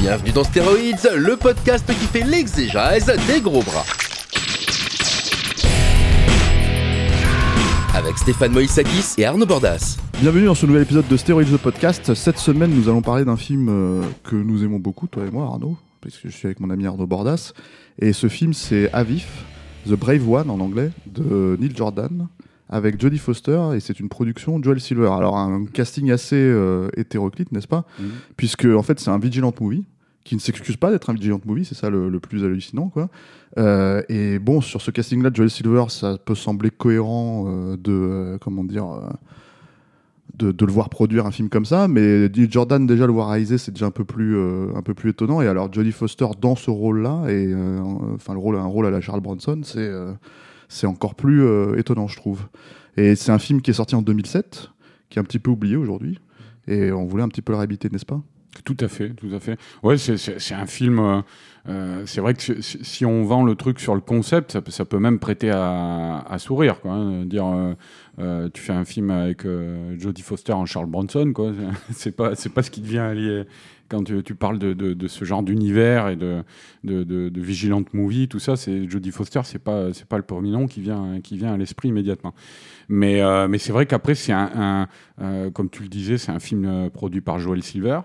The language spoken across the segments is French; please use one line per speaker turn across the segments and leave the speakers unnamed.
Bienvenue dans Stéroïdes, le podcast qui fait l'exégèse des gros bras. Avec Stéphane Moïsakis et Arnaud Bordas.
Bienvenue dans ce nouvel épisode de Steroids the Podcast. Cette semaine, nous allons parler d'un film euh, que nous aimons beaucoup, toi et moi, Arnaud, puisque je suis avec mon ami Arnaud Bordas. Et ce film, c'est Avif, The Brave One en anglais, de Neil Jordan, avec Jodie Foster, et c'est une production Joel Silver. Alors, un casting assez euh, hétéroclite, n'est-ce pas? Puisque, en fait, c'est un vigilant movie qui ne s'excuse pas d'être un vigilant movie, c'est ça le, plus hallucinant, quoi. Euh, et bon, sur ce casting-là, Joel Silver, ça peut sembler cohérent euh, de, euh, comment dire, de, le voir produire un film comme ça, mais Jordan déjà le voir réaliser, c'est déjà un peu plus, un peu plus étonnant. Et alors Jodie Foster dans ce rôle-là, et enfin le rôle, un rôle à la Charles Bronson, c'est, c'est encore plus étonnant, je trouve. Et c'est un film qui est sorti en 2007, qui est un petit peu oublié aujourd'hui, et on voulait un petit peu le réhabiliter, n'est-ce pas?
Tout à fait, tout à fait. Ouais, c'est- un film. euh, euh, c'est vrai que si, on vend le truc sur le concept, ça, ça peut même prêter à, sourire, quoi. hein. dire, euh, tu fais un film avec Jodie Foster en Charles Bronson, quoi. C'est pas, c'est pas ce qui te vient allier quand tu, parles de, de- ce genre d'univers et de, de, de, vigilante movie, tout ça. C'est Jodie Foster, c'est pas, c'est pas le premier nom qui vient, qui vient à l'esprit immédiatement. Mais, mais c'est vrai qu'après, c'est un, comme tu le disais, c'est un film produit par Joel Silver.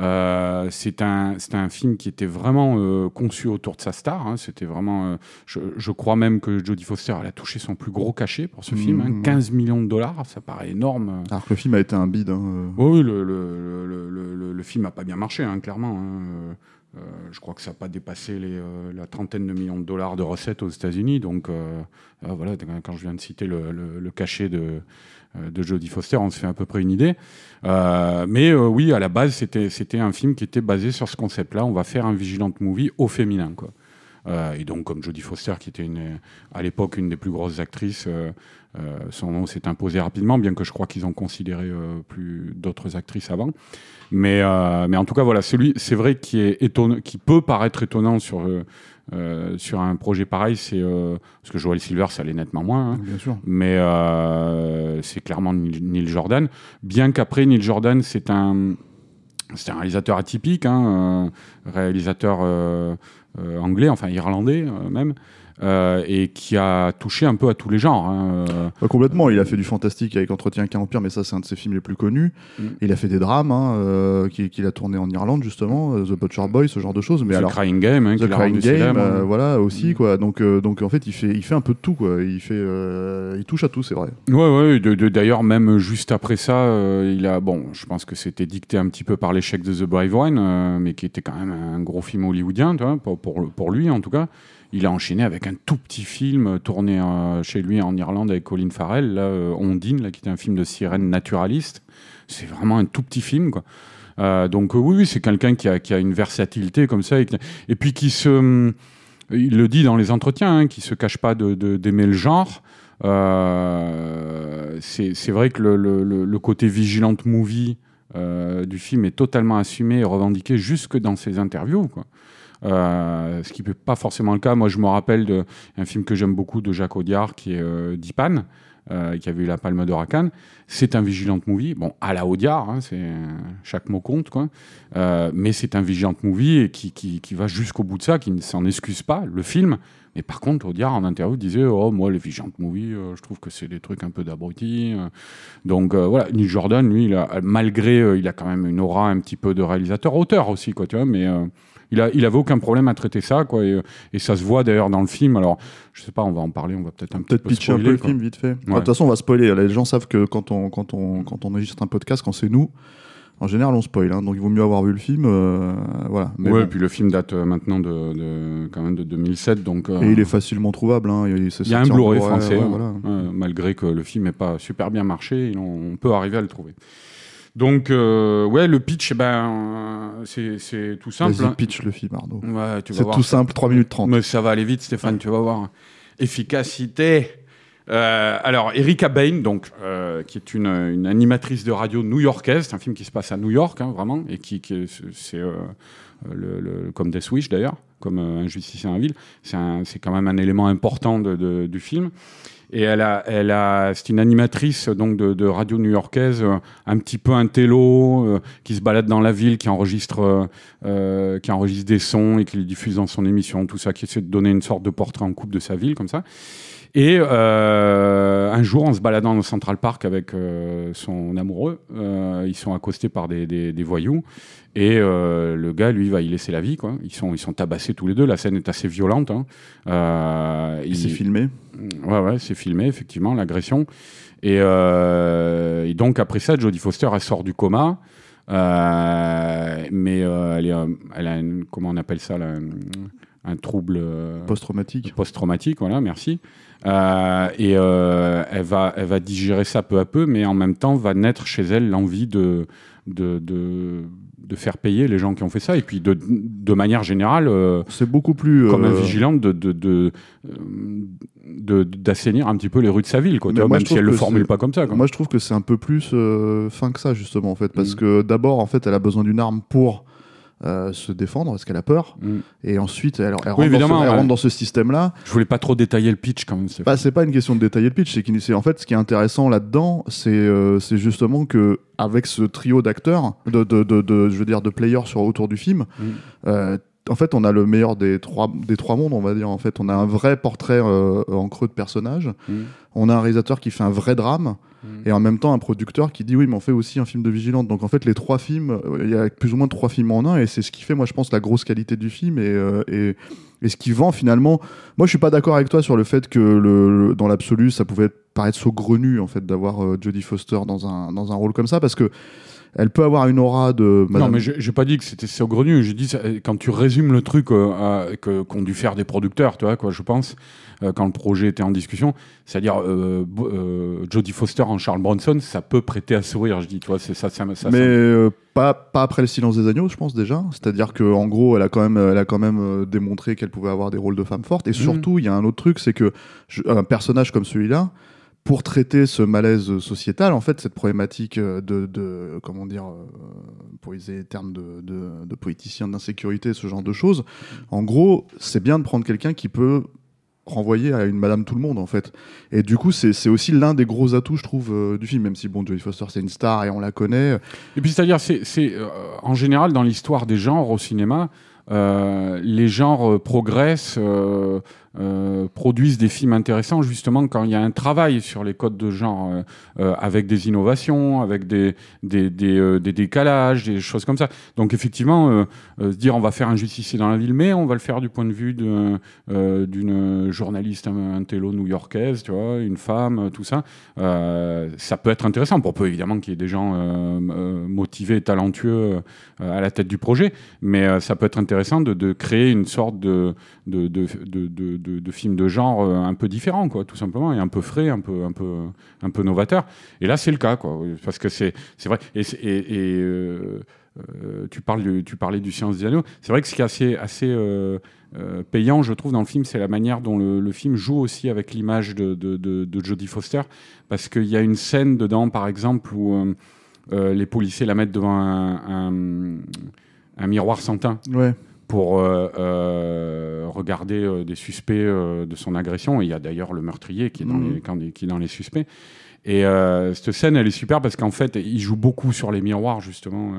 Euh, c'est un, c'est un film qui était vraiment euh, conçu autour de sa star. hein. C'était vraiment, euh, je, je crois même que Jodie Foster elle a touché son plus gros cachet pour ce film, hein.
Mhm.
15 millions de dollars, ça paraît énorme.
Alors que le film a été un bide. hein, euh.
Oui, le, le, le, le, film n'a pas bien marché, hein, clairement. Euh, je crois que ça n'a pas dépassé euh, la trentaine de millions de dollars de recettes aux États-Unis. Donc, euh, voilà, quand je viens de citer le, cachet de, de Jodie Foster, on se fait à peu près une idée. Mais oui, à la base, c'était un film qui était basé sur ce concept-là. On va faire un vigilante movie au féminin, quoi. Et donc, comme Jodie Foster, qui était à l'époque une des plus grosses actrices, son nom s'est imposé rapidement, bien que je crois qu'ils ont considéré euh, plus d'autres actrices avant. Mais, euh, mais en tout cas, voilà, celui, c'est vrai qui est étonnant, qui peut paraître étonnant sur euh, euh, sur un projet pareil, c'est euh, parce que Joel Silver, ça l'est nettement moins. hein.
Bien sûr.
Mais euh, c'est clairement Neil Jordan. Bien qu'après, Neil Jordan, c'est un, c'est un réalisateur atypique, hein, euh, réalisateur euh, euh, anglais, enfin irlandais euh, même, euh, et qui a touché un peu à tous les genres. hein, euh.
Pas complètement, il a fait du fantastique avec Entretien avec un empire, mais ça c'est un de ses films les plus connus.
Mm.
Il a fait des drames hein, euh, qui- qu'il a tourné en Irlande justement, euh, The Butcher Boy, ce genre de choses. Mais
The
alors,
Crying Game, hein,
The Crying Game,
célèbre,
voilà aussi
Mm.
quoi. Donc, euh, donc en fait, il fait, il fait un peu de tout quoi. Il fait, euh, il touche à tout, c'est vrai.
Ouais, ouais. D'ailleurs, même juste après ça, il a. Bon, je pense que c'était dicté un petit peu par l'échec de The Brave One, euh, mais qui était quand même un gros film hollywoodien, tu vois, pour, pour, pour lui en tout cas. Il a enchaîné avec un tout petit film tourné euh, chez lui en Irlande avec Colin Farrell, là, euh, Ondine, là, qui était un film de sirène naturaliste. C'est vraiment un tout petit film, quoi. Euh, donc euh, oui, oui, c'est quelqu'un qui a, qui a une versatilité comme ça, et, puis qui se, il le dit dans les entretiens, hein, qui se cache pas d'aimer le genre. Euh, c'est vrai que le, côté vigilante movie euh, du film est totalement assumé et revendiqué jusque dans ses interviews. Quoi. Euh, ce qui peut pas forcément le cas. Moi, je me rappelle d'un film que j'aime beaucoup de Jacques Audiard, qui est euh, Dipan, euh, qui avait eu la Palme d'Or à Cannes. C'est un vigilante movie, bon, à la Audiard, hein, c'est chaque mot compte, quoi. Euh, mais c'est un vigilante movie et qui, qui, qui va jusqu'au bout de ça, qui ne s'en excuse pas, le film. Mais par contre, Audiard, en interview, disait Oh, moi, les vigilantes movies, euh, je trouve que c'est des trucs un peu d'abrutis. euh. Donc, euh, voilà, Neil Jordan, lui, il a, malgré, euh, il a quand même une aura un petit peu de réalisateur-auteur aussi, quoi, tu vois, mais. euh, il, a, il avait aucun problème à traiter ça, quoi, et, et ça se voit d'ailleurs dans le film. Alors, je sais pas, on va en parler, on va peut-être un
Peut-être pitcher un peu le film vite fait. De
Ouais.
toute façon, on va spoiler. Les gens savent que quand on, quand on, quand on enregistre un podcast, quand c'est nous, En général, on spoil, hein, donc il vaut mieux avoir vu le film. euh, voilà. Mais
ouais,
bon.
puis le film date euh, maintenant de, de- quand même de 2007, donc. euh,
Et il est facilement trouvable. Hein. Il,
Il y a un Blu-ray français,
ouais,
hein.
voilà.
Malgré que le film n'ait pas super bien marché, on peut arriver à le trouver. Donc, euh, ouais, le pitch, eh ben, c'est tout simple.
Vas-y,
hein.
pitch le film, Arnaud.
Ouais,
C'est tout simple, 3 minutes 30.
Mais ça va aller vite, Stéphane, tu vas voir. Efficacité. Euh, alors, Erika Bain, donc, euh, qui est une, animatrice de radio new-yorkaise, c'est un film qui se passe à New York, hein, vraiment, et qui, qui est, c'est euh, comme Death Wish d'ailleurs, comme Injustice en la ville, c'est quand même un élément important du film. Et elle a, elle a, c'est une animatrice donc de, radio new-yorkaise, un petit peu un télo, qui se balade dans la ville, qui enregistre, qui enregistre des sons et qui les diffuse dans son émission, tout ça, qui essaie de donner une sorte de portrait en coupe de sa ville comme ça. Et euh, un jour, en se baladant dans Central Park avec euh, son amoureux, euh, ils sont accostés par des, des- des voyous. Et euh, le gars, lui, va y laisser la vie. Quoi. Ils, sont, ils sont tabassés tous les deux. La scène est assez violente. hein. Euh, il-
C'est filmé.
Ouais, ouais, c'est filmé, effectivement, l'agression. Et, euh, et donc, après ça, Jodie Foster, elle sort du coma. Mais elle, est, elle a, une- comment on appelle ça, là, un, un trouble
Post-traumatique.
post-traumatique, voilà, merci. Euh, et euh, elle, va, elle va digérer ça peu à peu, mais en même temps va naître chez elle l'envie de, de, de, de faire payer les gens qui ont fait ça, et puis de, de manière générale, euh,
C'est beaucoup plus.
comme un vigilant, de, d'assainir un petit peu les rues de sa ville, quoi, vois, même
je
si elle le formule pas comme ça. Quoi.
Moi, je trouve que c'est un peu plus fin que ça, justement, en fait. Parce
Mm.
que d'abord, en fait, elle a besoin d'une arme pour euh, se défendre, parce qu'elle a peur.
Mm.
Et ensuite, elle, elle rentre, dans ce, elle
ouais.
rentre dans ce système-là.
Je voulais pas trop détailler le pitch quand même. c'est-
Bah, pas une question de détailler le pitch, c'est en fait ce qui est intéressant là-dedans, c'est euh, c'est justement que avec ce trio d'acteurs, de, de, de, de- je veux dire de players sur autour du film,
Mm.
euh, en fait on a le meilleur des trois des trois mondes, on va dire. En fait, on a un vrai portrait euh, en creux de personnage,
Mm.
on a un réalisateur qui fait un vrai drame.
Mm.
Et en même temps, un producteur qui dit oui, mais on fait aussi un film de vigilante. Donc en fait, les trois films, euh, il y a plus ou moins trois films en un, et c'est ce qui fait, moi, je pense, la grosse qualité du film et, euh, et, ce qui vend finalement. Moi, je suis pas d'accord avec toi sur le fait que le- dans l'absolu, ça pouvait paraître saugrenu en fait d'avoir euh, Jodie Foster dans un dans un rôle comme ça, parce que elle peut avoir une aura de.
Non,
Madame-
mais j'ai pas dit que c'était saugrenu. J'ai dit ça- quand tu résumes le truc euh, qu'ont dû faire des producteurs, tu vois quoi, je pense, euh, quand le projet était en discussion, c'est-à-dire euh, euh, Jodie Foster en Charles Bronson, ça peut prêter à sourire. Je dis, tu vois, c'est ça, ça, ça-
mais euh, pas, pas après le silence des agneaux, je pense déjà. C'est-à-dire que en gros, elle a quand même, elle a quand même euh, démontré qu'elle pouvait avoir des rôles de femme forte. Et surtout, il y a un autre truc, c'est que je- un personnage comme celui-là, pour traiter ce malaise sociétal, en fait, cette problématique euh, de, de comment dire, euh, pour utiliser les termes de, de, politicien d'insécurité, ce genre de choses. En gros, c'est bien de prendre quelqu'un qui peut renvoyer à une Madame Tout le Monde en fait. Et du coup, c'est aussi l'un des gros atouts, je trouve, euh, du film. Même si bon, Jodie Foster c'est une star et on la connaît.
Et puis c'est-à-dire, c'est, euh, en général dans l'histoire des genres au cinéma, les genres progressent, euh, produisent des films intéressants justement quand il y a un travail sur les codes de genre, euh, euh, avec des innovations, avec des, des, des, décalages, des choses comme ça. Donc effectivement, se dire on va faire un justicier dans la ville, mais on va le faire du point de vue d'une journaliste télo new-yorkaise, tu vois, une femme, tout ça. Ça peut être intéressant pour peu évidemment qu'il y ait des gens motivés, talentueux à la tête du projet, mais ça peut être intéressant de, de créer une sorte de, de, de, de, de, de- de genre euh, un peu différent, quoi, tout simplement, et un peu frais, un peu, un peu, un peu novateur. Et là, c'est le cas, quoi, parce que c'est, vrai. Et, et, euh, euh, tu, parles tu parlais du Science des Anneaux. C'est vrai que ce qui est assez, assez payant, je trouve, dans le film, c'est la manière dont le, film joue aussi avec l'image de, de, Jodie Foster, parce qu'il y a une scène dedans, par exemple, où les policiers la mettent devant un, un, un miroir sans teint
Ouais.
Pour euh, euh, regarder euh, des suspects de son agression. Et il y a d'ailleurs le meurtrier qui est dans,
Mhm.
les, quand- qui est dans les suspects. Et cette scène, elle est super parce qu'en fait, il joue beaucoup sur les miroirs, justement.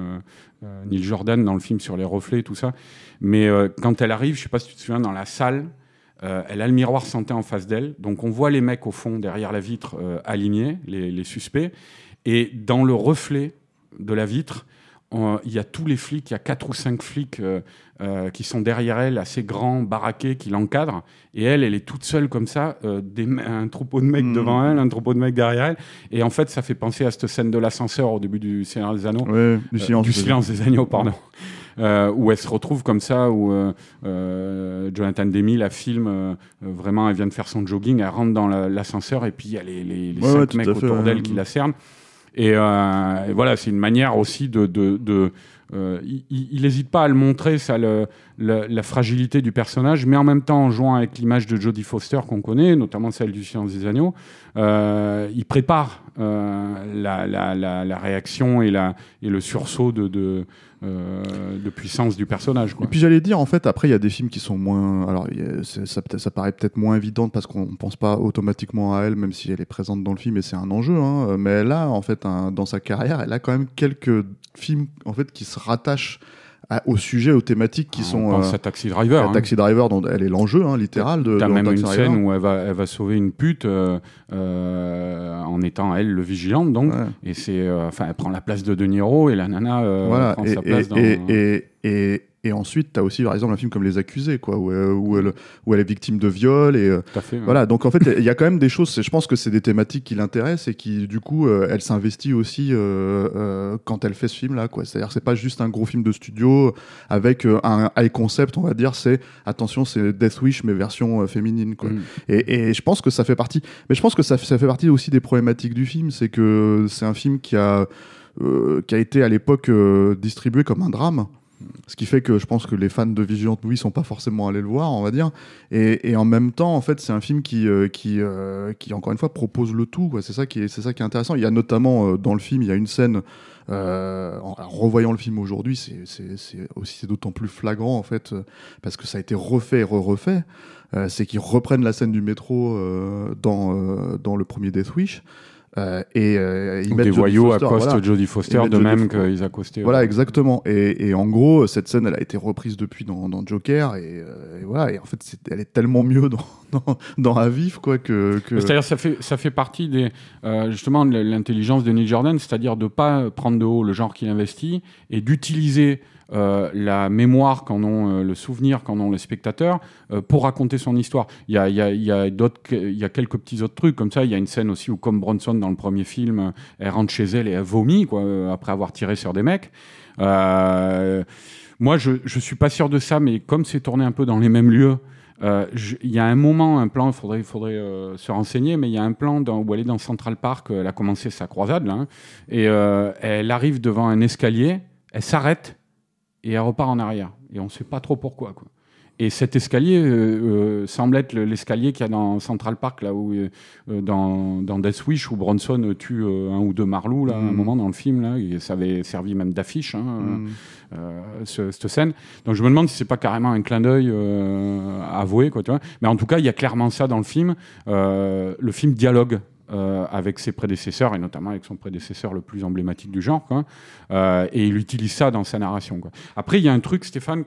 Neil Jordan dans le film sur les reflets, tout ça. Mais quand elle arrive, je sais pas si tu te souviens, dans la salle, elle a le miroir teint en face d'elle. Donc on voit les mecs au fond, derrière la vitre, alignés, les, les suspects. Et dans le reflet de la vitre, il y a tous les flics, il y a quatre ou cinq flics euh, euh, qui sont derrière elle, assez grands, baraqués, qui l'encadrent. Et elle, elle est toute seule comme ça, euh, des, un troupeau de mecs
Mhm.
devant elle, un troupeau de mecs derrière elle. Et en fait, ça fait penser à cette scène de l'ascenseur au début du Seigneur des Anneaux.
Ouais, du
Euh,
silence.
du silence des agneaux, pardon. Euh, où elle se retrouve comme ça, où euh, euh, Jonathan Demi la filme, euh, euh, vraiment, elle vient de faire son jogging, elle rentre dans la- l'ascenseur et puis il y a les, les, les
Ouais,
cinq
ouais, tout
mecs autour d'elle qui la cernent. Et, euh, voilà, c'est une manière aussi de euh, il n'hésite pas à le montrer, ça, la fragilité du personnage, mais en même temps, en jouant avec l'image de Jodie Foster qu'on connaît, notamment celle du Silence des Agneaux, euh, il prépare euh, la, réaction et, le sursaut de, puissance du personnage.
Et puis j'allais dire, en fait, après, il y a des films qui sont moins. Alors, ça, paraît peut-être moins évident parce qu'on ne pense pas automatiquement à elle, même si elle est présente dans le film et c'est un enjeu. hein. Mais a, en fait, dans sa carrière, elle a quand même quelques films en fait, qui se rattachent à- au sujet, aux thématiques qui
On
sont.
pense
euh,
à Taxi Driver. hein.
Taxi Driver, dont elle est l'enjeu, hein, littéral. De,
T'as même
Taxi
une
Driver.
scène où elle va, elle va sauver une pute euh, euh, en étant elle le vigilante donc
Ouais.
et c'est enfin elle prend la place de De Niro et la nana
voilà.
prend
Et,
sa place
et,
dans
et, et, et, ensuite, tu as aussi, par exemple, un film comme Les Accusés, quoi, où, euh, où, elle, où elle est victime de viol et. euh,
fait ouais.
Voilà, donc en fait, il y a quand même des choses, je pense que c'est des thématiques qui l'intéressent et qui, du coup, euh, elle s'investit aussi euh, quand elle fait ce film-là. quoi. C'est-à-dire c'est pas juste un gros film de studio avec un high concept, on va dire, c'est, attention, c'est Death Wish, mais version féminine. Quoi.
Mm.
Et, et je pense que ça fait partie, mais je pense que ça, ça fait partie aussi des problématiques du film, c'est que c'est un film qui a, euh, qui a été à l'époque euh, distribué comme un drame. Ce qui fait que je pense que les fans de Vigilant Movie sont pas forcément allés le voir, on va dire. Et, en même temps, en fait, c'est un film qui, euh, qui, euh, qui, encore une fois, propose le tout. C'est ça qui est, ça qui est intéressant. Il y a notamment euh, dans le film, il y a une scène. en, revoyant le film aujourd'hui, c'est, d'autant plus flagrant en fait, parce que ça a été refait et re-refait. C'est qu'ils reprennent la scène du métro dans, dans le premier Death Wish. Euh, et euh, ils
des voyous
Foster,
accostent
voilà.
Jodie Foster de même
Foster.
qu'ils accostaient
Voilà, exactement. Et, et en gros, cette scène, elle a été reprise depuis dans, dans Joker. Et, euh, et voilà. Et en fait, c'est- elle est tellement mieux dans, dans, dans Avif, quoi, que.
C'est-à-dire, ça fait, ça fait partie des, euh, justement de l'intelligence de Neil Jordan, c'est-à-dire de pas prendre de haut le genre qu'il investit et d'utiliser euh, la mémoire qu'en ont, euh, le souvenir qu'en ont les spectateurs pour raconter son histoire. Il y a, y a, y a d'autres, il y a quelques petits autres trucs comme ça. Il y a une scène aussi où, comme Bronson dans le premier film, elle rentre chez elle et elle vomit quoi, après avoir tiré sur des mecs. Moi, je ne suis pas sûr de ça, mais comme c'est tourné un peu dans les mêmes lieux, je- il y a un moment, un plan, il faudrait, euh, se renseigner, mais il y a un plan où elle est dans Central Park, euh, elle a commencé sa croisade, hein, et euh, elle arrive devant un escalier, elle s'arrête et elle repart en arrière. Et on ne sait pas trop pourquoi. Quoi. Et cet escalier euh, euh, semble être le- l'escalier qu'il y a dans Central Park, là où, euh, dans, dans Death Wish, où Bronson tue euh, un ou deux marlous, là, à un
Mm.
moment dans le film. Là, et ça avait servi même d'affiche. Hein,
Mm.
ce- cette scène. Donc je me demande si c'est pas carrément un clin d'œil avoué, quoi, tu vois. Mais en tout cas, il y a clairement ça dans le film. Le film dialogue. Euh, avec ses prédécesseurs et notamment avec son prédécesseur le plus emblématique du genre. Euh, et il utilise ça dans sa narration. Après, il y a un truc, Stéphane,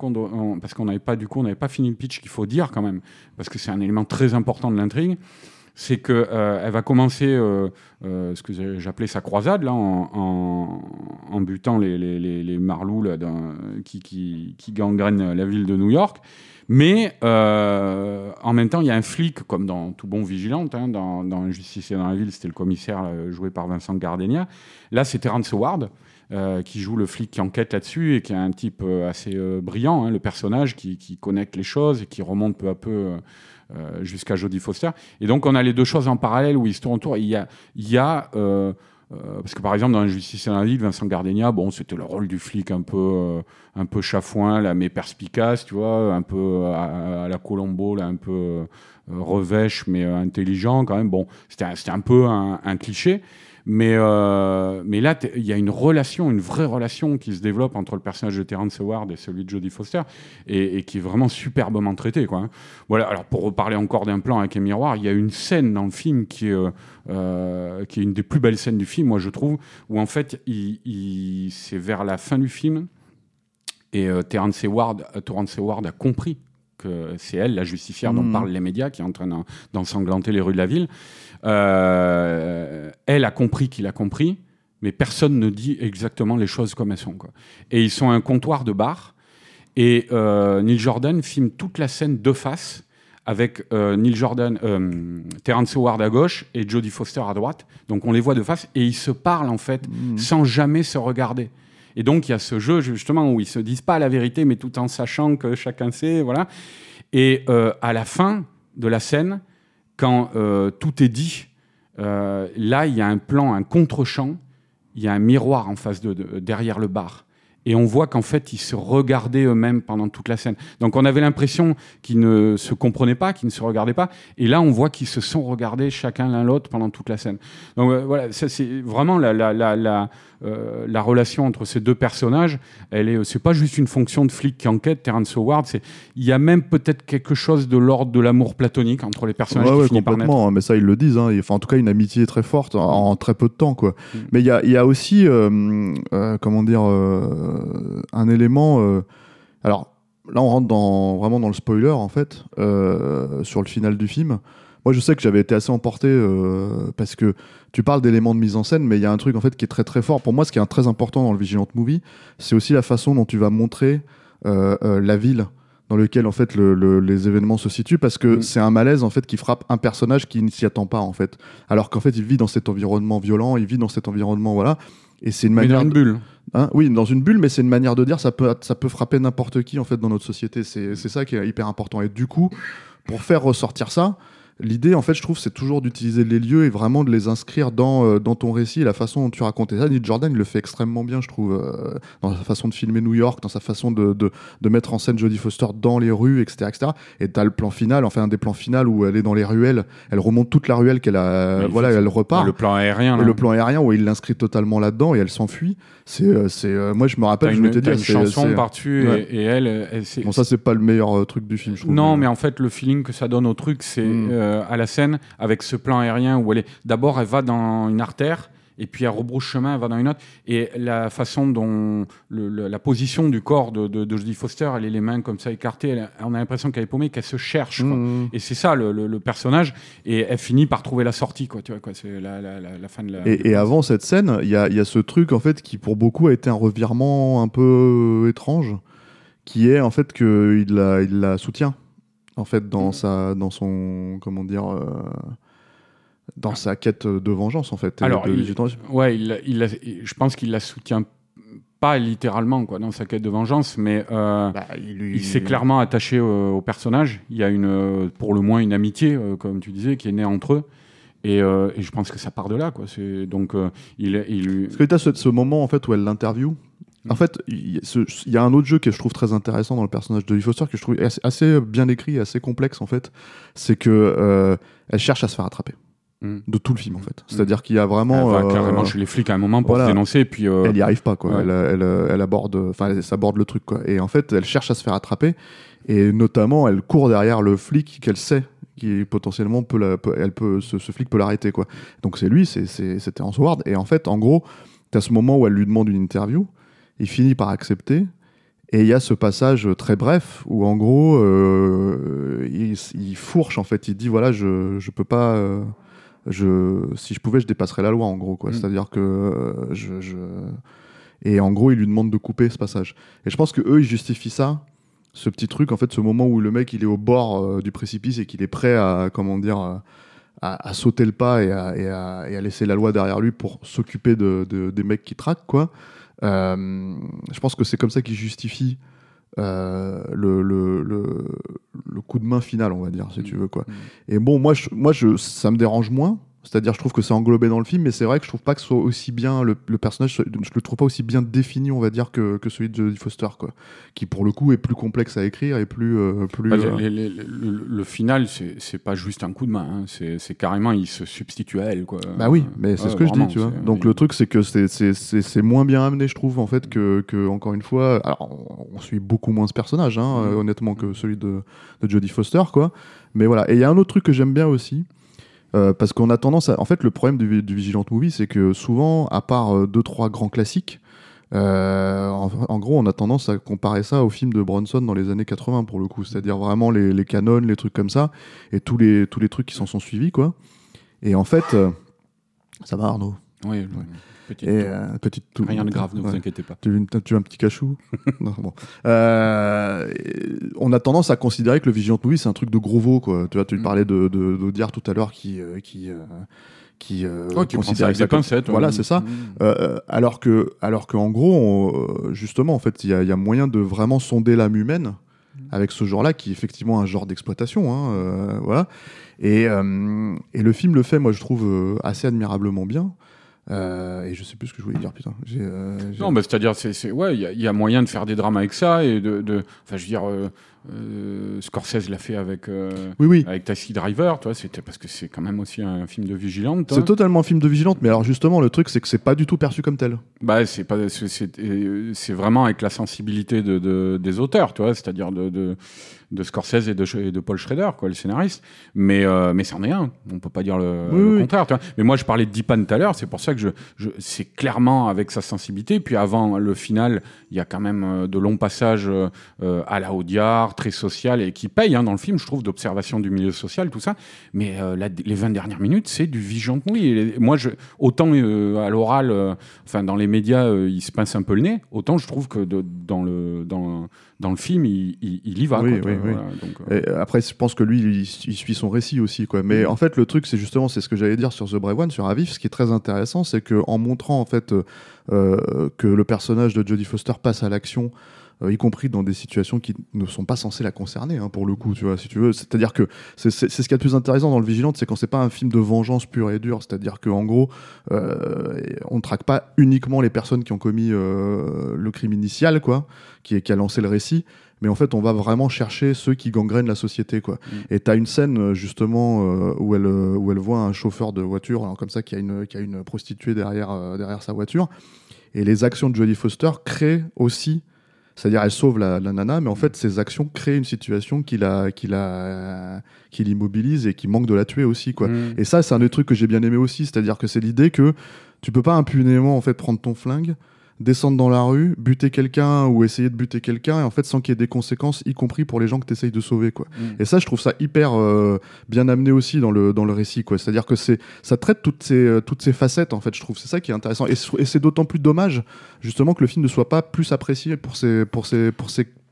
parce qu'on n'avait pas pas fini le pitch qu'il faut dire quand même, parce que c'est un élément très important de l'intrigue c'est que euh, va commencer ce que j'appelais sa croisade là, en, butant les, les, marlous qui gangrènent la ville de New York. Mais euh, en même temps, il y a un flic, comme dans tout bon vigilante, hein, dans, dans Justice dans la ville, c'était le commissaire euh, joué par Vincent Gardenia. Là, c'est Terrence Howard. euh, qui joue le flic qui enquête là-dessus et qui est un type euh, assez euh, brillant, hein, le personnage qui, qui connecte les choses et qui remonte peu à peu euh, jusqu'à Jodie Foster. Et donc, on a les deux choses en parallèle où ils se tournent autour. Il y a, il y a parce que par exemple, dans Injustice et ville, Vincent Gardenia, bon, c'était le rôle du flic un peu, euh, un peu chafouin, là, mais perspicace, tu vois, un peu à, à la Colombo, là, un peu euh, revêche, mais euh, intelligent quand même. Bon, c'était un, peu un cliché. Mais, euh, mais là, il y a une relation, une vraie relation qui se développe entre le personnage de Terrence Howard et celui de Jodie Foster, et, qui est vraiment superbement traité. Quoi, hein. Voilà, alors pour reparler encore d'un plan avec un miroir, il y a une scène dans le film qui est, euh, euh, qui est une des plus belles scènes du film, moi je trouve, où en fait, c'est vers la fin du film, et euh, Terrence, Howard, Terrence Howard a compris que c'est elle, la justicière dont
Mhm.
parlent les médias, qui est en train d'en- d'ensanglanter les rues de la ville. Euh, elle a compris qu'il a compris, mais personne ne dit exactement les choses comme elles sont. Quoi. Et ils sont un comptoir de bar, et euh, Neil Jordan filme toute la scène de face avec euh, Neil Jordan, euh, Terence Howard à gauche et Jodie Foster à droite. Donc on les voit de face et ils se parlent en fait
Mhm.
sans jamais se regarder. Et donc il y a ce jeu justement où ils se disent pas la vérité mais tout en sachant que chacun sait, voilà. Et euh, à la fin de la scène, quand euh, tout est dit, euh, là il y a un plan, un contre-champ, il y a un miroir en face de, de- derrière le bar. Et on voit qu'en fait, ils se regardaient eux-mêmes pendant toute la scène. Donc on avait l'impression qu'ils ne se comprenaient pas, qu'ils ne se regardaient pas. Et là, on voit qu'ils se sont regardés chacun l'un l'autre pendant toute la scène. Donc voilà, ça c'est vraiment la, euh, la relation entre ces deux personnages. Elle est, c'est pas juste une fonction de flic qui enquête, Terrence Howard. C'est, il y a même peut-être quelque chose de l'ordre de l'amour platonique entre les personnages
Ouais,
qui
ouais,
finit par naître.
complètement, hein, mais ça ils le disent. Hein. Enfin, en tout cas, une amitié très forte en, en très peu de temps, quoi.
Mm.
Mais il y a, il y a aussi, euh, euh, comment dire, un élément. alors là, on rentre dans vraiment dans le spoiler en fait sur le final du film. Moi, je sais que j'avais été assez emporté euh, parce que tu parles d'éléments de mise en scène, mais il y a un truc en fait qui est très très fort. Pour moi, ce qui est très important dans le Vigilant Movie, c'est aussi la façon dont tu vas montrer euh, euh, la ville dans lequel en fait le- le- les événements se situent parce que
Mm.
c'est un malaise en fait qui frappe un personnage qui ne s'y attend pas en fait alors qu'en fait il vit dans cet environnement violent il vit dans cet environnement voilà et c'est une
Mais
manière
dans une
de-
bulle.
Hein, oui, dans une bulle, mais c'est une manière de dire ça peut, ça peut frapper n'importe qui en fait dans notre société. C'est c'est ça qui est hyper important. Et du coup, pour faire ressortir ça, l'idée en fait, je trouve, c'est toujours d'utiliser les lieux et vraiment de les inscrire dans, euh, dans ton récit et la façon dont tu racontais ça. Neil Jordan, il le fait extrêmement bien, je trouve, euh, dans sa façon de filmer New York, dans sa façon de, de, de mettre en scène Jodie Foster dans les rues, etc., etc. Et t'as le plan final, enfin un des plans finaux où elle est dans les ruelles, elle remonte toute la ruelle qu'elle a, voilà, elle repart.
Le plan aérien.
Et
là.
le plan aérien où il l'inscrit totalement là-dedans et elle s'enfuit, c'est, euh, c'est, euh, moi je me
T'as
rappelle, je
une,
m'étais dit,
une chanson par-dessus
Ouais.
et, et elle, c'est,
Bon, ça c'est pas le meilleur euh, truc du film, je trouve.
Non, mais en fait, le feeling que ça donne au truc, c'est
Mm.
euh, à la scène, avec ce plan aérien où elle est. D'abord, elle va dans une artère, et puis elle rebrousse chemin, elle va dans une autre. Et la façon dont. le- le- la position du corps de, de, de Jodie Foster, elle est les mains comme ça écartées, elle- on a l'impression qu'elle est paumée, qu'elle se cherche. quoi.
Mmh.
Et c'est ça le, personnage, et elle finit par trouver la sortie, quoi. Tu vois, quoi. C'est la, la, la, la fin de la.
Et, et avant cette scène, il y a, y a ce truc en fait qui pour beaucoup a été un revirement un peu étrange, qui est en fait que il la, il la soutient en fait dans
Mm.
sa, dans son, comment dire, euh, dans sa quête de vengeance en fait.
Alors,
de-
il-
de-
Ouais, il, il je pense qu'il la soutient pas littéralement, quoi, dans sa quête de vengeance, mais. euh,
Bah, il,
s'est clairement attaché euh, au personnage. Il y a une, pour le moins une amitié, euh, comme tu disais, qui est née entre eux. Et, et je pense que ça part de là. Quoi. C'est, donc, il, il
Parce que tu as ce, ce moment en fait où elle l'interview. En fait, il y, a un autre jeu que je trouve très intéressant dans le personnage de Lee Foster que je trouve assez, assez bien écrit assez complexe en fait. C'est que euh, elle cherche à se faire attraper
Mm.
de tout le film en fait. C'est-à-dire qu'il y a vraiment.
elle va
euh,
carrément chez les flics à un moment pour
voilà.
se dénoncer. et Puis, euh,
elle y arrive pas quoi.
ouais.
Elle, elle, elle aborde, enfin, elle s'aborde le truc quoi. Et en fait, elle cherche à se faire attraper et notamment, elle court derrière le flic qu'elle sait qui potentiellement peut, la, peut- elle peut, ce, ce flic peut l'arrêter quoi. Donc c'est lui, c'est c'est Terrence Howard. Et en fait, en gros, t'as ce moment où elle lui demande une interview, il finit par accepter. Et il y a ce passage très bref où en gros, euh, il, il fourche en fait. Il dit voilà, je je peux pas. euh, je, si je pouvais, je dépasserais la loi, en gros. quoi.
Mm.
C'est-à-dire que euh, je, je- Et en gros, il lui demande de couper ce passage. Et je pense que eux, ils justifient ça, ce petit truc, en fait, ce moment où le mec, il est au bord du précipice et qu'il est prêt à, comment dire, à, à sauter le pas et à, et à- et à laisser la loi derrière lui pour s'occuper de, de- des mecs qui traquent, quoi. Euh, je pense que c'est comme ça qu'il justifie euh, le, le, le, le coup de main final, on va dire, si tu veux, quoi. Et bon, moi, je, moi je, ça me dérange moins. C'est-à-dire, je trouve que c'est englobé dans le film, mais c'est vrai que je trouve pas que ce soit aussi bien le, le personnage, je le trouve pas aussi bien défini, on va dire, que, que celui de Jodie Foster, quoi, qui pour le coup est plus complexe à écrire et plus, euh, plus.
bah,
euh,
les- les- les- le, le final, c'est, pas juste un coup de main. hein. C'est, c'est carrément, il se substitue à elle. Quoi.
Bah oui, mais c'est
Ouais,
ce que je dis, tu vois. Donc le truc, c'est que c'est- moins bien amené, je trouve, en fait, que, que encore une fois. Alors, on, suit beaucoup moins ce personnage, hein,
Mhm.
euh, honnêtement, que celui de, de Jodie Foster, quoi. Mais voilà. Et il y a un autre truc que j'aime bien aussi. Euh, parce qu'on a tendance à. En fait, le problème du, du Vigilant Movie, c'est que souvent, à part euh, deux, trois grands classiques, euh, en, gros, on a tendance à comparer ça au film de Bronson dans les années 80, pour le coup. C'est-à-dire vraiment les, canons, les trucs comme ça, et tous les, tous les trucs qui s'en sont suivis, quoi. Et en fait. euh, ça va, Arnaud?
Oui,
Ouais.
Petite-
Et euh, petite
rien de grave, ne vous
Ouais.
inquiétez pas.
Tu veux, une- tu veux un petit cachou Non, bon. Euh, On a tendance à considérer que le Vigilant Movie, c'est un truc de gros veau. Quoi. Tu, vois, tu
Mm.
parlais de, de, tout à l'heure qui, euh, qui, euh, qui
Oh, avec des
comme-
pincettes.
Voilà,
ouais.
c'est ça.
Mm.
Alors que, alors qu'en gros, on- justement, en fait, il y, a- il y a moyen de vraiment sonder l'âme humaine avec ce genre-là, qui est effectivement un genre d'exploitation, hein, euh, voilà. Et, euh, et le film le fait, moi, je trouve euh, assez admirablement bien. Euh, et je sais plus ce que je voulais dire, putain. Euh,
Non, bah, c'est-à-dire, c'est, ouais, il y, y a moyen de faire des drames avec ça et de, de- enfin, je veux dire, euh, euh, Scorsese l'a fait avec euh,
Oui, oui.
avec Taxi Driver, tu vois, c'était parce que c'est quand même aussi un film de vigilante. hein.
C'est totalement un film de vigilante, mais alors justement, le truc, c'est que c'est pas du tout perçu comme tel.
Bah, c'est pas, c'est, euh, vraiment avec la sensibilité de, de- des auteurs, tu vois, c'est-à-dire de, de, de Scorsese et de, et de Paul Schrader, quoi, le scénariste. Mais, euh, mais c'en est un. On peut pas dire le,
Oui,
le
oui.
contraire. Mais moi, je parlais de Deepan tout à l'heure, c'est pour ça que je, je, c'est clairement avec sa sensibilité. Puis avant le final, il y a quand même de longs passages à la Audiard, très social et qui payent hein, dans le film, je trouve, d'observation du milieu social, tout ça. Mais euh, la- les 20 dernières minutes, c'est du Vigilant oui. Et les- moi, je, autant euh, à l'oral, euh, enfin dans les médias, il se pince un peu le nez, autant je trouve que de- dans, le, dans, dans le film, il, il- il y va.
Oui,
quoi,
oui, oui.
donc,
Et après, je pense que lui, il, il suit son récit aussi, quoi. Mais en fait, le truc, c'est justement, c'est ce que j'allais dire sur The Brave One, sur Avif. Ce qui est très intéressant, c'est que en montrant en fait que le personnage de Jodie Foster passe à l'action. Euh, y compris dans des situations qui ne sont pas censées la concerner, hein, pour le coup, tu vois, si tu veux. C'est-à-dire que c'est c'est- c'est ce qui est le plus intéressant dans le Vigilante, c'est quand c'est pas un film de vengeance pure et dure. C'est-à-dire qu'en gros, euh, on ne traque pas uniquement les personnes qui ont commis euh, le crime initial, quoi, qui, qui a lancé le récit, mais en fait, on va vraiment chercher ceux qui gangrènent la société, quoi. Et t'as une scène justement euh, où elle où elle voit un chauffeur de voiture, alors comme ça, qui a une qui a une prostituée derrière euh, derrière sa voiture, et les actions de Jodie Foster créent aussi. C'est-à-dire, elle sauve la, la nana, mais en fait, ces actions créent une situation qui la, qui la, qui l'immobilise et qui manque de la tuer aussi, quoi.
mm.
Et ça, c'est un des trucs que j'ai bien aimé aussi, c'est-à-dire que c'est l'idée que tu peux pas impunément en fait prendre ton flingue, descendre dans la rue, buter quelqu'un ou essayer de buter quelqu'un, et en fait sans qu'il y ait des conséquences, y compris pour les gens que tu essayes de sauver, quoi.
Mm.
Et ça, je trouve ça hyper euh, bien amené aussi dans le dans le récit, quoi. C'est-à-dire que c'est ça traite toutes ces euh, toutes ces facettes, en fait. Je trouve c'est ça qui est intéressant, et, c'est- et c'est d'autant plus dommage justement que le film ne soit pas plus apprécié pour pour ces pour ces pour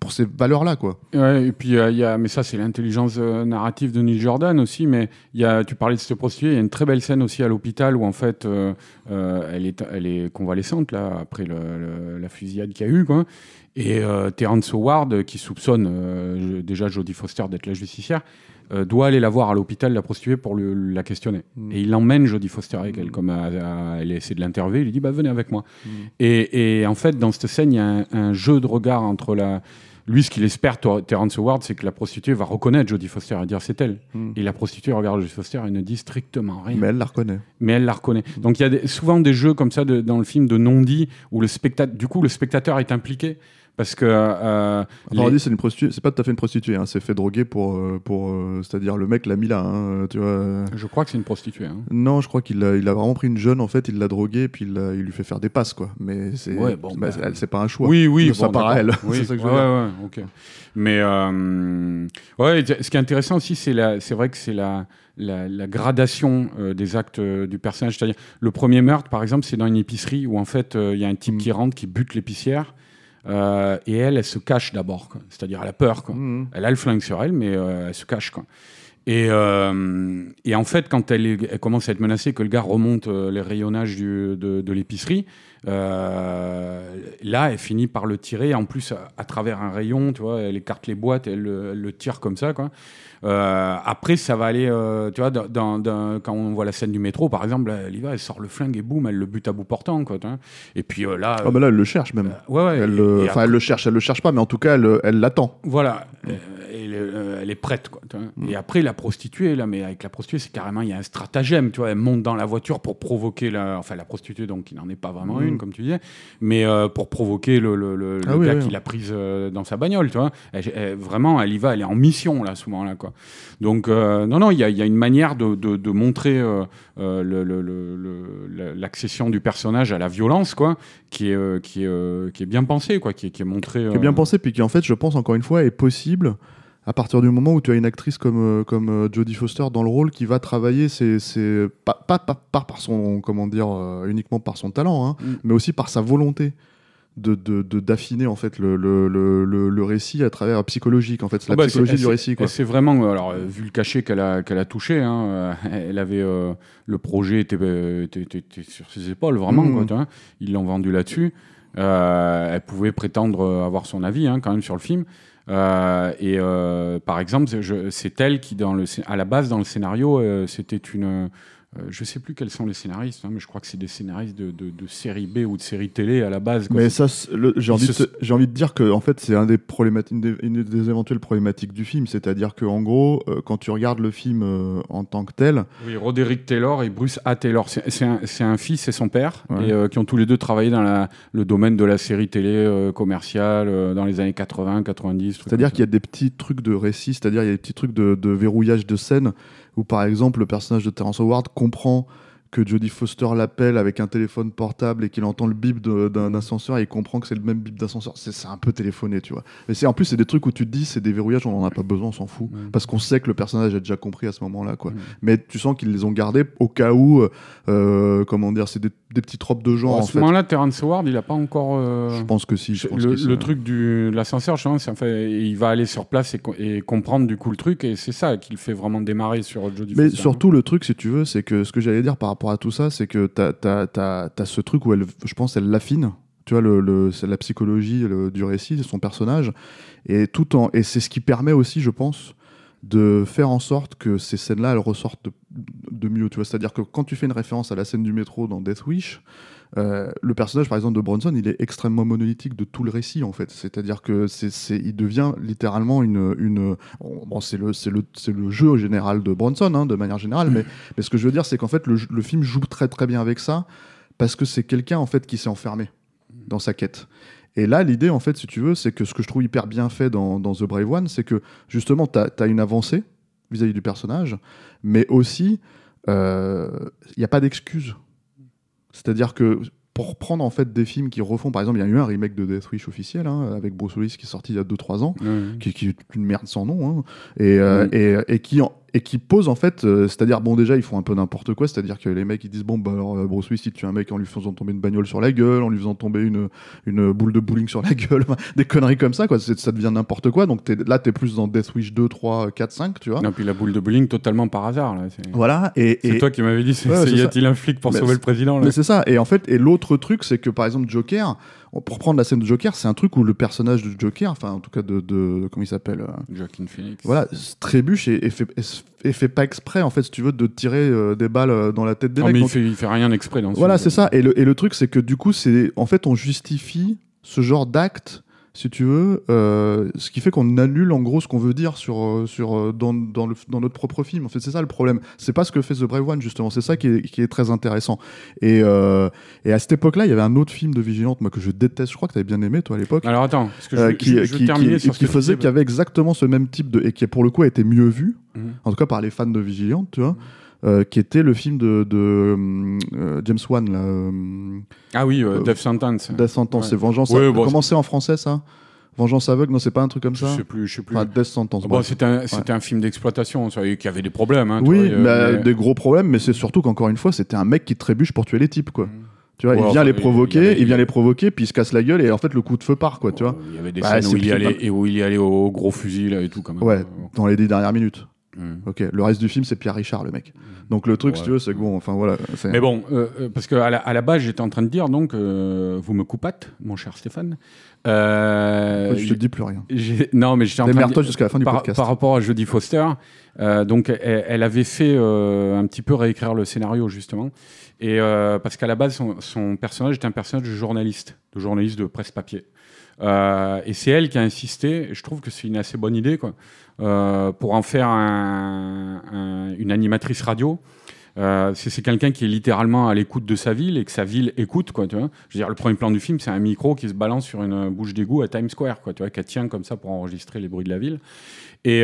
ces valeurs-là, quoi.
Ouais, et puis euh, y a, mais ça c'est l'intelligence euh, narrative de Neil Jordan aussi. Mais il y a, tu parlais de cette prostituée, il y a une très belle scène aussi à l'hôpital où en fait euh, elle est, elle est convalescente là après le, le- la fusillade qu'il y a eu quoi. Et Terrence Howard qui soupçonne déjà Jodie Foster d'être la justicière doit aller la voir à l'hôpital la prostituée pour le- la questionner.
Mm.
Et il emmène Jodie Foster avec elle comme à- à- elle essaie de l'interviewer. Il lui dit bah venez avec moi.
Mm.
Et, et en fait, dans cette scène, il y a un, un jeu de regard entre la. Lui, ce qu'il espère, Terrence Howard, c'est que la prostituée va reconnaître Jodie Foster et dire c'est elle.
Mm.
Et la prostituée regarde Jodie Foster et ne dit strictement rien.
Mais elle la reconnaît.
Mais elle la reconnaît. Donc il y a des- souvent des jeux comme ça de- dans le film de non-dit où le spectateur, du coup, le spectateur est impliqué parce que. euh, les-
dit c'est une prostituée, c'est pas tout à fait une prostituée, hein, c'est fait droguer pour, euh, pour euh, c'est-à-dire le mec l'a mis là, hein, tu vois.
Je crois que c'est une prostituée. hein.
Non, je crois qu'il a, il a vraiment pris une jeune en fait, il l'a droguée et puis il, lui fait faire des passes quoi. Mais c'est,
Ouais, bon,
bah,
bah,
c'est- pas un choix.
Oui, oui, bon,
part à elle.
Oui,
c'est ça que je veux
ouais,
dire.
ouais, ouais, ok. Mais euh, ouais, ce qui est intéressant aussi, c'est vrai que c'est la, la, la gradation euh, des actes euh, du personnage. C'est-à-dire, le premier meurtre, par exemple, c'est dans une épicerie où en fait, euh, il y a un type
Mm.
qui rentre, qui bute l'épicière, euh, et elle, elle se cache d'abord. C'est-à-dire, elle a peur. Quoi.
Mhm.
Elle a le flingue sur elle, mais euh, elle se cache. Quoi. Et, euh, et en fait, quand elle, est- elle commence à être menacée, que le gars remonte les rayonnages du- de, de l'épicerie, là, elle finit par le tirer. En plus, à, à travers un rayon, tu vois, elle écarte les boîtes, elle, le- elle le tire comme ça, quoi. Euh, après, ça va aller, euh, tu vois, dans, dans- dans- quand on voit la scène du métro, par exemple, elle y va, elle sort le flingue et boum, elle le bute à bout portant, quoi. Et puis euh, là,
Ah bah là, elle le cherche même.
ouais, ouais,
Elle,
et-
le-
et
enfin,
après-
elle le cherche, elle le cherche pas, mais en tout cas, elle, elle l'attend.
voilà, euh, elle, elle est prête. Quoi, tu vois.
Mm.
Et après, la prostituée, là, mais avec la prostituée, c'est carrément, il y a un stratagème. Tu vois, elle monte dans la voiture pour provoquer la. Enfin, la prostituée, donc, qui n'en est pas vraiment
Mm.
une, comme tu disais, mais pour provoquer le, le, le-
Ah
le
oui,
gars
oui.
qui l'a prise dans sa bagnole. Tu vois. Elle- elle- vraiment, elle y va, elle est en mission, là, à ce moment-là. Quoi. Donc, euh, non, non, il y a, il y a une manière de, de, de montrer euh, euh, l'accession du personnage à la violence, quoi, qui est, qui est, qui est bien pensée, quoi, qui est, qui est montrée.
qui est bien pensé, puis qui en fait, je pense encore une fois, est possible à partir du moment où tu as une actrice comme, comme Jodie Foster dans le rôle qui va travailler, c'est pas, pas, pas, pas par son, comment dire, uniquement par son talent, hein,
Mm.
mais aussi par sa volonté de de- de- d'affiner en fait le, le, le, récit à travers psychologique en fait c'est
Ah
la
bah,
psychologie du récit quoi.
C'est vraiment, euh, alors, euh, vu le cachet qu'elle a, qu'elle a touché, hein, euh, elle avait, euh, le projet était, était- sur ses épaules, vraiment.
Mhm.
quoi. Ils l'ont vendu là-dessus. Euh, elle pouvait prétendre avoir son avis hein, quand même sur le film. Euh, et par exemple, c'est- elle qui, dans le, à la base, dans le scénario, c'était une. Euh, je sais plus quels sont les scénaristes, hein, mais je crois que c'est des scénaristes de, de, de série B ou de série télé à la base. quoi.
Mais ça, j'ai envie,
se-
de envie dire que en fait, c'est un des problématiques, une des, une des éventuelles problématiques du film, c'est-à-dire que en gros, euh, quand tu regardes le film euh, en tant que tel,
Oui, Roderick Taylor et Bruce A. Taylor. C'est un, fils et son père,
Ouais.
et, qui ont tous les deux travaillé dans la, le domaine de la série télé commerciale dans les années 80, 90. trucs
C'est-à-dire qu'il y a des petits trucs de récit, c'est-à-dire il y a des petits trucs de, de verrouillage de scène où par exemple le personnage de Terrence Howard comprend que Jodie Foster l'appelle avec un téléphone portable et qu'il entend le bip d'un ascenseur et il comprend que c'est le même bip d'ascenseur. C'est un peu téléphoné, tu vois. Mais c'est en plus c'est des trucs où tu te dis c'est des verrouillages, on en a pas besoin, on s'en fout, parce qu'on sait que le personnage a déjà compris à ce moment-là, quoi. Mais tu sens qu'ils les ont gardés au cas où, euh, comment dire, c'est des, des petits tropes de genre
à ce moment-là, Terrence Howard, il a pas encore. euh,
Je pense que si. Je pense
le,
si,
le truc du, de l'ascenseur, justement, c'est en fait, il va aller sur place et, co- et comprendre du coup le truc, et c'est ça qui le fait vraiment démarrer sur Jodie
Mais
Foster, hein.
surtout, le truc, si tu veux, c'est que ce que j'allais dire par rapport à tout ça, c'est que t'as as, ce truc où elle, je pense, elle l'affine. Tu vois, le, le- la psychologie du récit, de son personnage. Et, tout et c'est ce qui permet aussi, je pense, de faire en sorte que ces scènes-là, elles ressortent de, de mieux. Tu vois, c'est-à-dire que quand tu fais une référence à la scène du métro dans Death Wish, euh, le personnage, par exemple, de Bronson, il est extrêmement monolithique de tout le récit, en fait. C'est-à-dire que c'est, c'est, il devient littéralement une. une bon, c'est, le, c'est, le, c'est le jeu général de Bronson, hein, de manière générale, mais, mais ce que je veux dire, c'est qu'en fait, le, le film joue très très bien avec ça, parce que c'est quelqu'un, en fait, qui s'est enfermé dans sa quête. Et là, l'idée, en fait, si tu veux, c'est que ce que je trouve hyper bien fait dans, dans The Brave One, c'est que justement, tu as une avancée vis-à-vis du personnage, mais aussi, il n'y a pas d'excuse. C'est-à-dire que pour prendre en fait des films qui refont, par exemple, il y a eu un remake de Death Wish officiel hein, avec Bruce Willis qui est sorti il y a 2-3 ans, qui, qui est une merde sans nom, hein, et, euh,
Mm.
et, et qui en- et qui pose en fait, euh, c'est-à-dire bon déjà ils font un peu n'importe quoi, c'est-à-dire que les mecs ils disent bon bah alors euh, Bruce Willis il tue un mec en lui faisant tomber une bagnole sur la gueule, en lui faisant tomber une, une boule de bowling sur la gueule, des conneries comme ça quoi, ça devient n'importe quoi, donc t'es- là t'es plus dans Death Wish 2, 3, 4, 5 tu vois.
Non, puis la boule de bowling totalement par hasard. Là.
Voilà, et,
c'est
et-
toi qui m'avais dit,
Ouais,
y a-t-il un flic pour
Mais
sauver le président là?
Mais c'est ça. Et en fait, et l'autre truc, c'est que par exemple, Joker, pour prendre la scène de Joker, c'est un truc où le personnage de Joker, enfin en tout cas de, de comment il s'appelle, euh,
Joaquin Phoenix.
voilà, se trébuche et, et fait, et fait pas exprès en fait, si tu veux, de tirer euh, des balles euh, dans la tête des
Non,
mecs.
mais il fait, il fait rien exprès dans ce
voilà, c'est ça. Et le, et le truc, c'est que du coup, c'est en fait, on justifie ce genre d'acte. Si tu veux, euh, ce qui fait qu'on annule en gros ce qu'on veut dire sur, euh, sur, euh, dans, dans, le, dans notre propre film. En fait, c'est ça le problème. C'est pas ce que fait The Brave One, justement. C'est ça qui est, qui est très intéressant. Et, euh, et à cette époque-là, il y avait un autre film de Vigilante, moi, que je déteste. Je crois que tu avais bien aimé, toi, à l'époque.
Alors attends, parce que je,
euh, qui,
je, je veux
qui,
sur ce
qui faisait,
disais,
qui avait exactement ce même type de. et qui, pour le coup, a été mieux vu,
Mhm.
en tout cas par les fans de Vigilante, tu vois. Euh, qui était le film de, de euh, James Wan, là, euh,
Ah oui, Death Sentence.
Death Sentence,
Ouais.
c'est Vengeance.
Ouais,
aveugle.
bon,
Comment c'est en français ça? Vengeance aveugle Non, c'est pas un truc comme
Je
ça?
sais plus, je sais plus.
Enfin, Death Sentence.
Bon, c'était un, c'était un film d'exploitation, qui avait des problèmes. Hein,
oui, mais, des gros problèmes, mais c'est surtout qu'encore une fois, c'était un mec qui trébuche pour tuer les types, quoi.
Mhm.
Tu vois,
Ouais,
il vient les provoquer, il, vient les provoquer, puis il se casse la gueule, et en fait, le coup de feu part, quoi, tu vois.
Il y avait des
Bah,
scènes où il, y allait, et où il y allait au gros fusil là, et tout, quand même.
Ouais, dans les dix dernières minutes.
Mhm.
Ok, le reste du film, c'est Pierre Richard, le mec. Donc le truc, si
Ouais.
tu veux, c'est que bon, enfin voilà.
Mais bon, euh, euh, parce qu'à la, à la base, j'étais en train de dire, donc, euh, vous me coupâtes, mon cher Stéphane. Euh,
je te dis plus rien.
non, mais j'étais en train de
jusqu'à la fin du
par,
podcast.
par rapport à Jodie Foster, euh, donc elle, elle avait fait euh, un petit peu réécrire le scénario justement, et parce qu'à la base son, son personnage était un personnage de journaliste, de journaliste de presse-papier, Euh, et c'est elle qui a insisté. Je trouve que c'est une assez bonne idée quoi, euh, pour en faire un- un- une animatrice radio. Euh, c'est quelqu'un qui est littéralement à l'écoute de sa ville et que sa ville écoute quoi tu vois je veux dire le premier plan du film c'est un micro qui se balance sur une bouche d'égout à Times Square quoi tu vois qu'elle tient comme ça pour enregistrer les bruits de la ville et,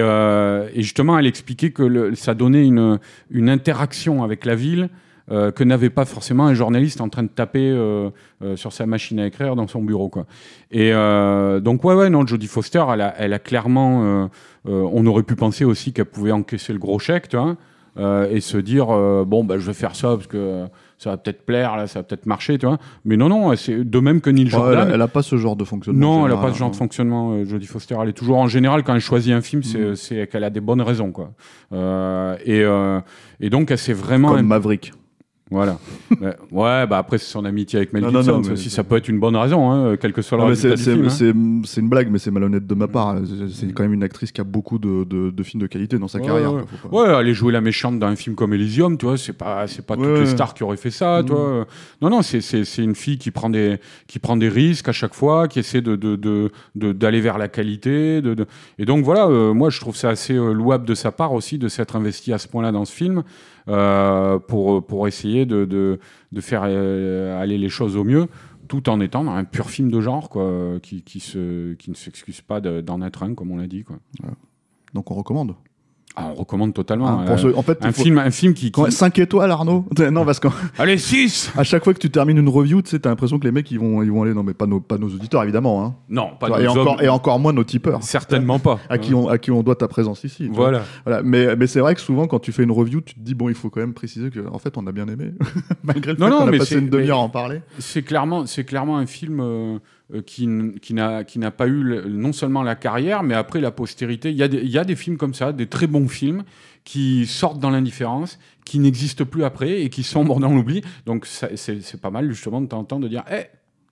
justement elle expliquait que ça donnait une interaction avec la ville euh, que n'avait pas forcément un journaliste en train de taper euh, euh, sur sa machine à écrire dans son bureau. Quoi. Et donc, ouais, ouais, non, Jodie Foster, elle a, elle a clairement. on aurait pu penser aussi qu'elle pouvait encaisser le gros chèque, tu vois, et se dire, bon, bah, je vais faire ça parce que ça va peut-être plaire, là, ça va peut-être marcher, tu vois. Mais non, non, c'est de même que Neil Jordan.
elle, elle a pas ce genre de fonctionnement.
Non, elle n'a pas ce genre
hein.
de fonctionnement, euh, Jodie Foster. Elle est toujours, en général, quand elle choisit un film, c'est
Mm.
qu'elle a des bonnes raisons, quoi. Euh, et, euh, et donc, elle s'est vraiment.
Comme Maverick.
Voilà. Ouais, bah après, c'est son amitié avec Mel
Non,
Gibson.
non,
ça aussi, peut être une bonne raison, hein, quel que soit
c'est c'est-
hein.
c'est- une blague, mais c'est malhonnête de ma part. C'est quand même une actrice qui a beaucoup de, de- de films de qualité dans sa
Ouais,
carrière.
ouais.
quoi, faut pas-
Ouais, aller jouer la méchante dans un film comme Elysium, tu vois, c'est pas, c'est pas toutes les stars qui auraient fait ça, tu
Mm.
vois. Non, non, c'est, une fille qui prend des, qui prend des risques à chaque fois, qui essaie de, de, de, d'aller vers la qualité. Et donc voilà, euh, moi je trouve ça assez euh, louable de sa part aussi de s'être investi à ce point-là dans ce film pour, pour essayer de, de, de faire euh, aller les choses au mieux. Tout en étant un pur film de genre, quoi, qui, qui, se, qui ne s'excuse pas de- d'en être un, comme on l'a dit. Quoi.
Donc on recommande.
Ah, on recommande totalement.
Pour
euh,
en fait,
un,
faut-
film, un film qui. qui-
5 étoiles, Arnaud Non, parce qu'à
Allez, 6
chaque fois que tu termines une review, tu sais, t'as l'impression que les mecs ils vont, ils vont aller. Non, mais pas nos, pas nos auditeurs, évidemment. Hein.
Non, pas
et,
nos
encore,
hommes.
et encore moins nos tipeurs.
Certainement pas.
À qui, on, à qui on doit ta présence ici. vois.
Voilà.
Voilà. Mais, mais c'est vrai que souvent, quand tu fais une review, tu te dis, bon, il faut quand même préciser que, en fait, on a bien aimé. Malgré le
Non,
fait qu'on a passé une demi-heure à en parler.
C'est clairement, c'est clairement un film euh, qui, n- qui n'a pas eu le- non seulement la carrière, mais après la postérité. Il y, a des, il y a des films comme ça, des très bons films, qui sortent dans l'indifférence, qui n'existent plus après et qui sombrent dans l'oubli. Donc c'est pas mal justement de t'entendre de dire, hé,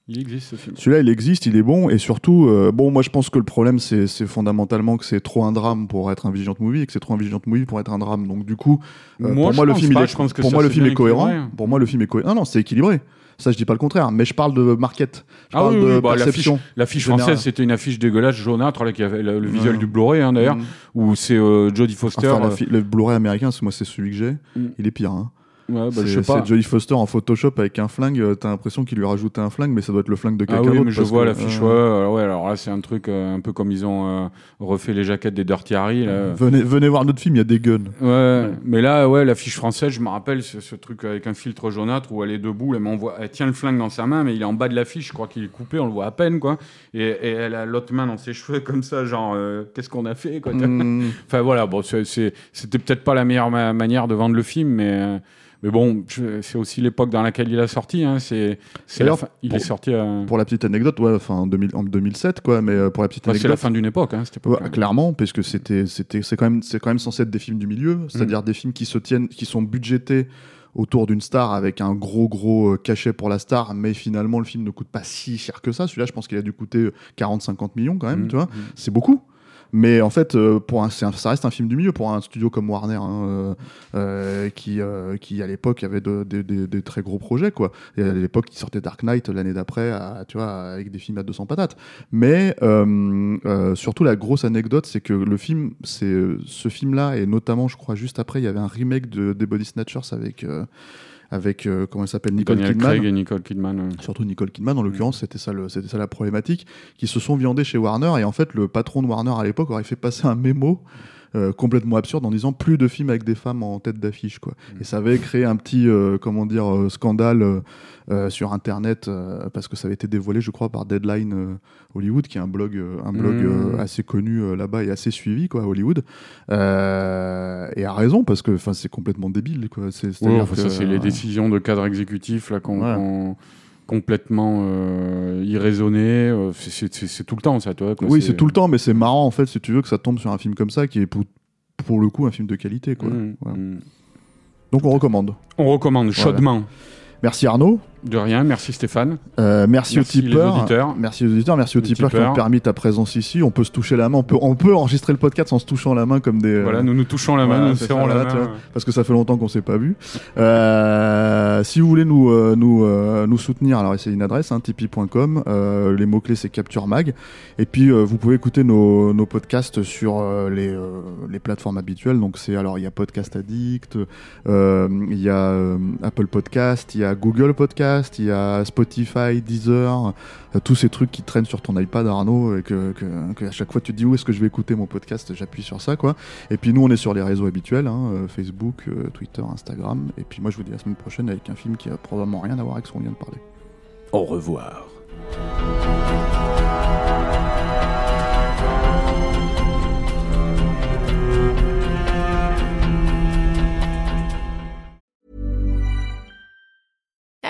il existe ce film.
Celui-là, il existe, il est bon, et surtout, euh, bon, moi je pense que le problème, c'est fondamentalement que c'est trop un drame pour être un Vigilant Movie, et que c'est trop un Vigilant Movie pour être un drame. Donc du coup, euh,
Moi,
pour moi, le film, il est, pour moi, le film est cohérent. Pour moi, le film est cohérent. Non, non, c'est équilibré. Ça, je dis pas le contraire, mais je parle de market. Je
Ah
parle
oui,
de
bah,
perception.
L'affiche française, c'était une affiche dégueulasse, jaunâtre, là, qui avait le, le visuel
Ouais.
du Blu-ray, hein, d'ailleurs,
Mm.
où c'est euh, Jodie Foster.
Enfin, la
euh,
le Blu-ray américain, c'est- moi, c'est celui que j'ai.
Mm.
Il est pire. Hein.
Ouais, bah,
c'est
je sais pas.
Jodie Foster en Photoshop avec un flingue. euh, T'as l'impression qu'il lui a rajouté un flingue, mais ça doit être le flingue de
Ah
quelqu'un
oui,
d'autre.
mais je vois
que,
l'affiche,
euh,
ouais, ouais, alors là, c'est un truc euh, un peu comme ils ont euh, refait les jaquettes des Dirty Harry. Là.
Venez, venez voir notre film, il y a des guns.
Ouais, mais là, ouais, l'affiche française, je me rappelle ce, ce truc avec un filtre jaunâtre où elle est debout, elle, m'envoie, elle tient le flingue dans sa main, mais il est en bas de l'affiche, je crois qu'il est coupé, on le voit à peine, quoi. Et, et elle a l'autre main dans ses cheveux, comme ça, genre, qu'est-ce qu'on a fait, quoi.
Mm.
Enfin voilà, bon, c'était peut-être pas la meilleure ma- manière de vendre le film, mais, mais bon, c'est aussi l'époque dans laquelle il a sorti. Hein, c'est, il
pour-
est sorti. à-
Pour la petite anecdote, ouais, enfin en, 2000 en 2007, quoi, mais euh, pour la petite
bah, c'est la
anecdote.
fin d'une époque, hein, cette
Ouais, clairement, parce que c'était, c'était, c'est quand même, c'est quand même censé être des films du milieu, c'est-à-dire
Mm.
des films qui se tiennent, qui sont budgétés autour d'une star avec un gros gros euh, cachet pour la star, mais finalement le film ne coûte pas si cher que ça. Celui-là, je pense qu'il a dû coûter 40-50 millions quand même,
Mm,
tu vois.
mm.
C'est beaucoup. Mais en fait, euh, pour un, un- ça reste un film du milieu pour un studio comme Warner, hein, euh, euh, qui, euh, qui à l'époque avait de- de- de- des très gros projets, quoi. Et à l'époque, il sortait Dark Knight l'année d'après, tu vois, avec des films à 200 patates. Mais euh, euh, surtout, la grosse anecdote, c'est que le film, c'est ce film-là, et notamment, je crois, juste après, il y avait un remake de, des Body Snatchers avec, avec euh, comment elle s'appelle, Nicole
Daniel
Kidman.
Craig et Nicole Kidman. euh.
Surtout Nicole Kidman, en l'occurrence, c'était ça, le- c'était ça la problématique, qui se sont viandés chez Warner. Et en fait, le patron de Warner à l'époque aurait fait passer un mémo euh, complètement absurde en disant plus de films avec des femmes en tête d'affiche. quoi. Et ça avait créé un petit, euh, comment dire, euh, scandale sur Internet, parce que ça avait été dévoilé, je crois, par Deadline Hollywood, qui est un blog, un blog euh, assez connu là-bas et assez suivi, quoi, à Hollywood. Et a raison, parce que enfin, c'est complètement débile. Quoi. C'est,
Ouais, enfin, ça, c'est les décisions de cadre exécutif là, qu'on,
Ouais.
Complètement euh, irraisonnées. euh, c'est, tout le temps, ça, toi. quoi,
Oui, c'est tout le temps, mais c'est marrant en fait, si tu veux, que ça tombe sur un film comme ça, qui est pour, pour le coup un film de qualité. Quoi.
Mm,
Voilà.
mm.
Donc on recommande.
On recommande chaudement.
Merci Arnaud,
De rien, merci Stéphane.
Euh, merci,
Merci
aux tipeurs.
auditeurs.
Merci aux auditeurs, merci aux
Les
tipeurs qui
tipeurs.
ont permis ta présence ici. On peut se toucher la main, on peut, on peut enregistrer le podcast en se touchant la main comme des.
Voilà, nous nous touchons la main,
voilà,
nous serrons la main.
vois. parce que ça fait longtemps qu'on s'est pas vu. Euh, si vous voulez nous euh, nous euh, nous soutenir, alors c'est une adresse, hein, tipeee.com. Les mots clés c'est Capture Mag. Et puis vous pouvez écouter nos, nos podcasts sur les les plateformes habituelles. Donc c'est alors il y a Podcast Addict, il y a Apple Podcast, il y a Google Podcast. Il y a Spotify, Deezer, euh, tous ces trucs qui traînent sur ton iPad, Arnaud, et que à chaque fois tu te dis où est-ce que je vais écouter mon podcast, j'appuie sur ça, quoi. Et puis nous, on est sur les réseaux habituels, hein, euh, Facebook, euh, Twitter, Instagram. Et puis moi, je vous dis à la semaine prochaine avec un film qui a probablement rien à voir avec ce qu'on vient de parler.
Au revoir.